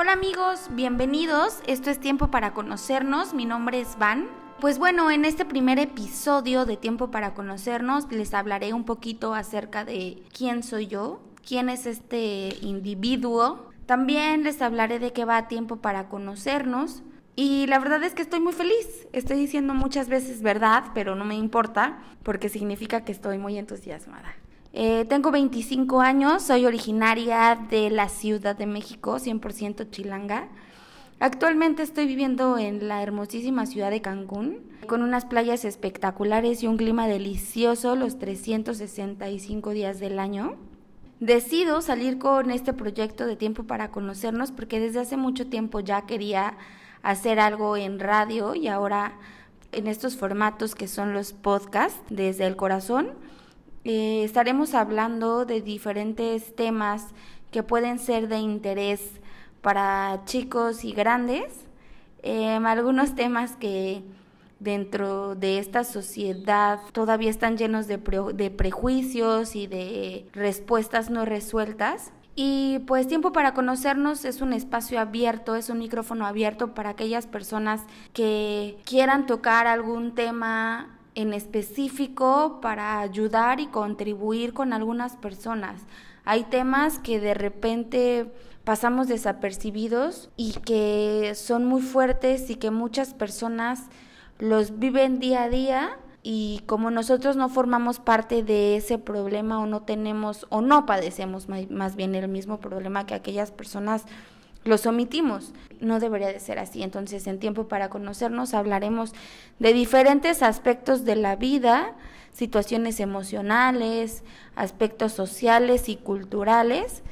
Hola amigos, bienvenidos. Esto es Tiempo para Conocernos. Mi nombre es Van. Pues bueno, en este primer episodio de Tiempo para Conocernos les hablaré un poquito acerca de quién soy yo, quién es este individuo. También les hablaré de qué va Tiempo para Conocernos. Y la verdad es que estoy muy feliz. Estoy diciendo muchas veces verdad, pero no me importa porque significa que estoy muy entusiasmada. Eh, tengo 25 años, soy originaria de la Ciudad de México, 100% chilanga. Actualmente estoy viviendo en la hermosísima ciudad de Cancún, con unas playas espectaculares y un clima delicioso los 365 días del año. Decido salir con este proyecto de tiempo para conocernos porque desde hace mucho tiempo ya quería hacer algo en radio y ahora en estos formatos que son los podcasts desde el corazón eh, estaremos hablando de diferentes temas que pueden ser de interés para chicos y grandes, em, algunos temas que dentro de esta sociedad todavía están llenos de, de prejuicios y de respuestas no resueltas. Y pues tiempo para conocernos es un espacio abierto, es un micrófono abierto para aquellas personas que quieran tocar algún tema en específico para ayudar y contribuir con algunas personas. Hay temas que de repente pasamos desapercibidos y que son muy fuertes y que muchas personas los viven día a día y como nosotros no formamos parte de ese problema o no tenemos o no padecemos más bien el mismo problema que aquellas personas los omitimos. No debería de ser así. Entonces, en tiempo para conocernos hablaremos de diferentes aspectos de la vida, situaciones emocionales, aspectos sociales y culturales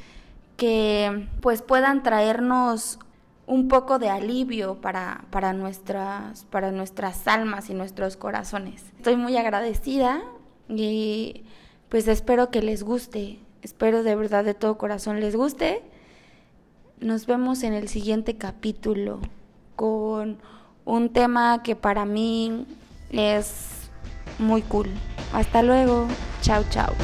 que pues puedan traernos un poco de alivio para, para, nuestras, para nuestras almas y nuestros corazones. Estoy muy agradecida y pues espero que les guste, espero de verdad de todo corazón les guste nos vemos en el siguiente capítulo con un tema que para mí es muy cool. Hasta luego. Chao, chao.